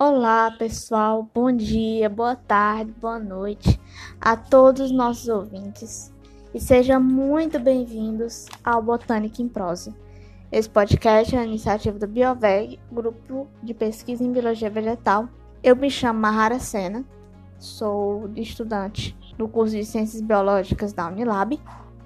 Olá, pessoal. Bom dia, boa tarde, boa noite a todos os nossos ouvintes e sejam muito bem-vindos ao Botânica em Prosa. Esse podcast é a iniciativa do BioVeg, grupo de pesquisa em biologia vegetal. Eu me chamo Mahara Sena, sou estudante do curso de Ciências Biológicas da Unilab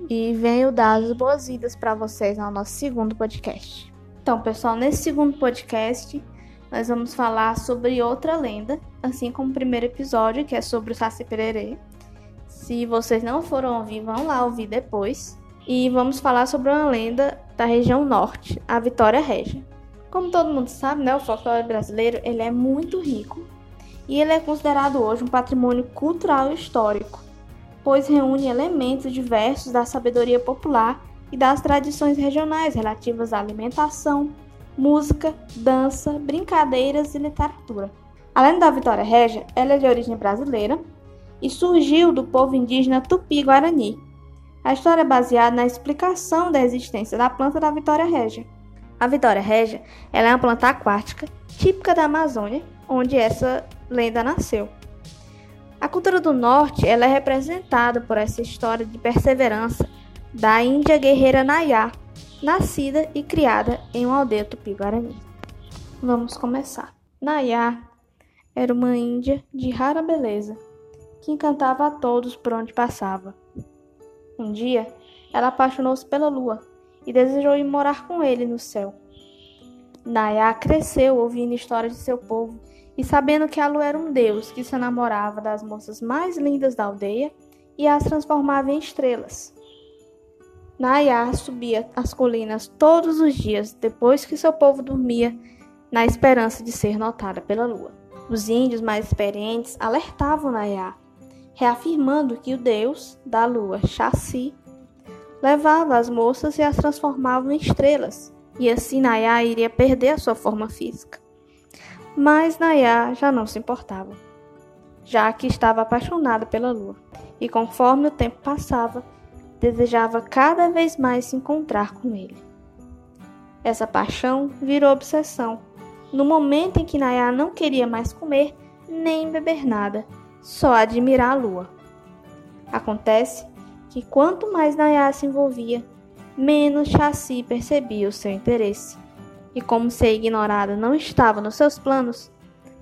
e venho dar as boas-vindas para vocês no nosso segundo podcast. Então, pessoal, nesse segundo podcast nós vamos falar sobre outra lenda, assim como o primeiro episódio, que é sobre o Saci Pererê. Se vocês não foram ouvir, vão lá ouvir depois. E vamos falar sobre uma lenda da região norte, a Vitória Régia. Como todo mundo sabe, né, o folclore brasileiro ele é muito rico e ele é considerado hoje um patrimônio cultural e histórico, pois reúne elementos diversos da sabedoria popular e das tradições regionais relativas à alimentação, música, dança, brincadeiras e literatura. Além da Vitória Régia, ela é de origem brasileira e surgiu do povo indígena Tupi-Guarani. A história é baseada na explicação da existência da planta da Vitória Régia. A Vitória Régia é uma planta aquática típica da Amazônia, onde essa lenda nasceu. A cultura do norte ela é representada por essa história de perseverança da Índia guerreira Nayá, nascida e criada em uma aldeia tupi-guarani. Vamos começar. Nayá era uma índia de rara beleza, que encantava a todos por onde passava. Um dia, ela apaixonou-se pela lua e desejou ir morar com ele no céu. Nayá cresceu ouvindo histórias de seu povo e sabendo que a lua era um deus que se namorava das moças mais lindas da aldeia e as transformava em estrelas. Nayá subia as colinas todos os dias depois que seu povo dormia, na esperança de ser notada pela lua. Os índios mais experientes alertavam Nayá, reafirmando que o deus da lua, Chassi, levava as moças e as transformava em estrelas, e assim Nayá iria perder a sua forma física. Mas Nayá já não se importava, já que estava apaixonada pela lua, e conforme o tempo passava, desejava cada vez mais se encontrar com ele. Essa paixão virou obsessão. No momento em que Nayá não queria mais comer nem beber nada, só admirar a lua. Acontece que quanto mais Nayá se envolvia, menos Chassi percebia o seu interesse. E como ser ignorada não estava nos seus planos,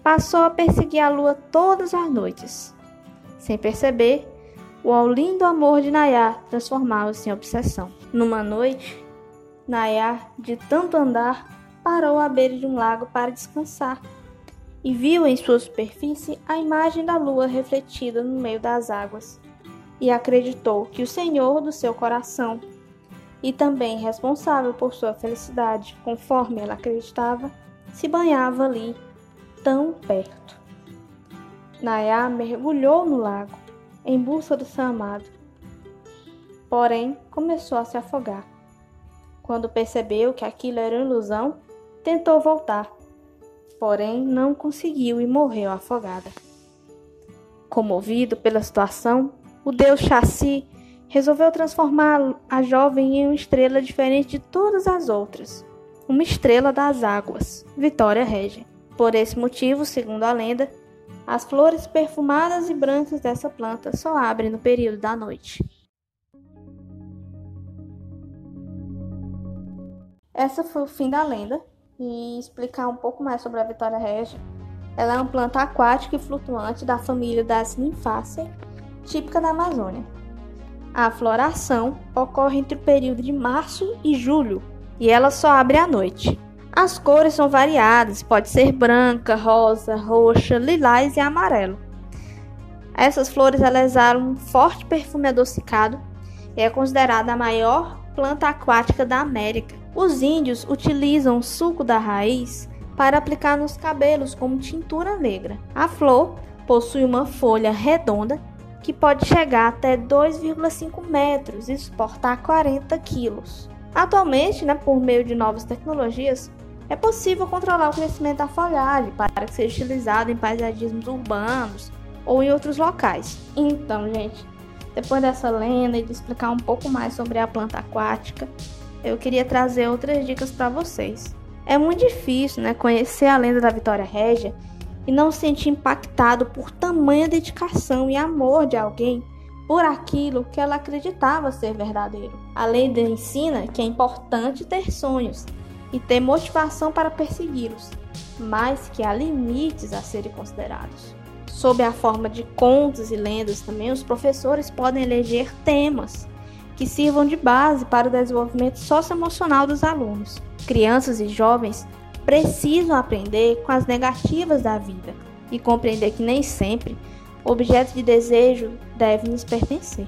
passou a perseguir a lua todas as noites. Sem perceber, o lindo amor de Nayá transformava-se em obsessão. Numa noite, Nayá, de tanto andar, parou à beira de um lago para descansar e viu em sua superfície a imagem da lua refletida no meio das águas, e acreditou que o Senhor do seu coração, e também responsável por sua felicidade, conforme ela acreditava, se banhava ali, tão perto. Nayá mergulhou no lago em busca do seu amado. Porém, começou a se afogar. Quando percebeu que aquilo era ilusão, tentou voltar, porém não conseguiu e morreu afogada. Comovido pela situação, o deus Chassi resolveu transformar a jovem em uma estrela diferente de todas as outras, uma estrela das águas, Vitória Régia. Por esse motivo, segundo a lenda, as flores perfumadas e brancas dessa planta só abrem no período da noite. Essa foi o fim da lenda e explicar um pouco mais sobre a Vitória Regia. Ela é uma planta aquática e flutuante da família das Nymphaceae, típica da Amazônia. A floração ocorre entre o período de março e julho e ela só abre à noite. As cores são variadas, pode ser branca, rosa, roxa, lilás e amarelo. Essas flores exalam um forte perfume adocicado e é considerada a maior planta aquática da América. Os índios utilizam o suco da raiz para aplicar nos cabelos como tintura negra. A flor possui uma folha redonda que pode chegar até 2,5 metros e suportar 40 quilos. Atualmente, né, por meio de novas tecnologias, é possível controlar o crescimento da folhagem para que seja utilizado em paisagismos urbanos ou em outros locais. Então, gente, depois dessa lenda e de explicar um pouco mais sobre a planta aquática, eu queria trazer outras dicas para vocês. É muito difícil, né, conhecer a lenda da Vitória Régia e não se sentir impactado por tamanha dedicação e amor de alguém por aquilo que ela acreditava ser verdadeiro. A lenda ensina que é importante ter sonhos e ter motivação para persegui-los, mas que há limites a serem considerados. Sob a forma de contos e lendas, também os professores podem eleger temas que sirvam de base para o desenvolvimento socioemocional dos alunos. Crianças e jovens precisam aprender com as negativas da vida e compreender que nem sempre objetos de desejo devem nos pertencer.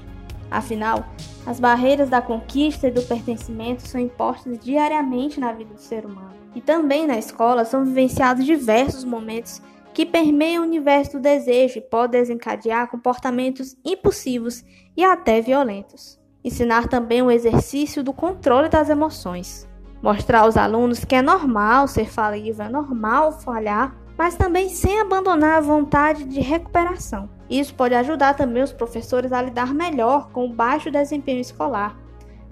Afinal, as barreiras da conquista e do pertencimento são impostas diariamente na vida do ser humano. E também na escola são vivenciados diversos momentos que permeiam o universo do desejo e podem desencadear comportamentos impulsivos e até violentos. Ensinar também o exercício do controle das emoções. Mostrar aos alunos que é normal ser falível, é normal falhar, mas também sem abandonar a vontade de recuperação. Isso pode ajudar também os professores a lidar melhor com o baixo desempenho escolar,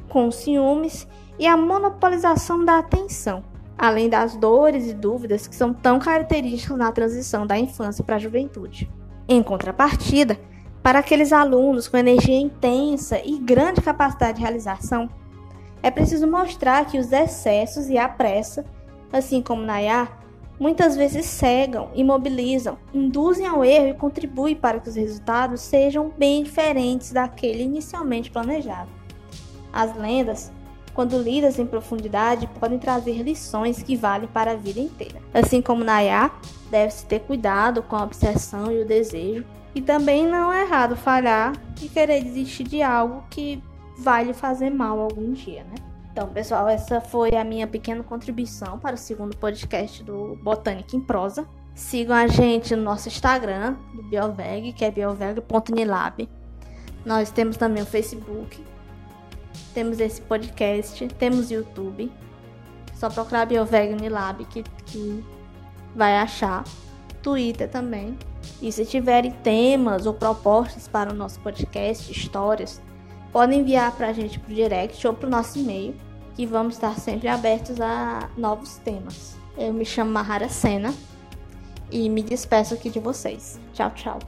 com os ciúmes e a monopolização da atenção, além das dores e dúvidas que são tão características na transição da infância para a juventude. Em contrapartida, para aqueles alunos com energia intensa e grande capacidade de realização, é preciso mostrar que os excessos e a pressa, assim como Nayar, muitas vezes cegam, imobilizam, induzem ao erro e contribuem para que os resultados sejam bem diferentes daquele inicialmente planejado. As lendas, quando lidas em profundidade, podem trazer lições que valem para a vida inteira. Assim como Nayar, deve-se ter cuidado com a obsessão e o desejo e também não é errado falhar e querer desistir de algo que vai lhe fazer mal algum dia, né? Então, pessoal, essa foi a minha pequena contribuição para o segundo podcast do Botânica em Prosa. Sigam a gente no nosso Instagram, do Bioveg, que é bioveg.nilab. Nós temos também o Facebook, temos esse podcast, temos YouTube. Só procurar Bioveg Nilab que, que vai achar. Twitter também. E se tiverem temas ou propostas para o nosso podcast, histórias, podem enviar para a gente por direct ou para o nosso e-mail, que vamos estar sempre abertos a novos temas. Eu me chamo Mahara Sena e me despeço aqui de vocês. Tchau, tchau.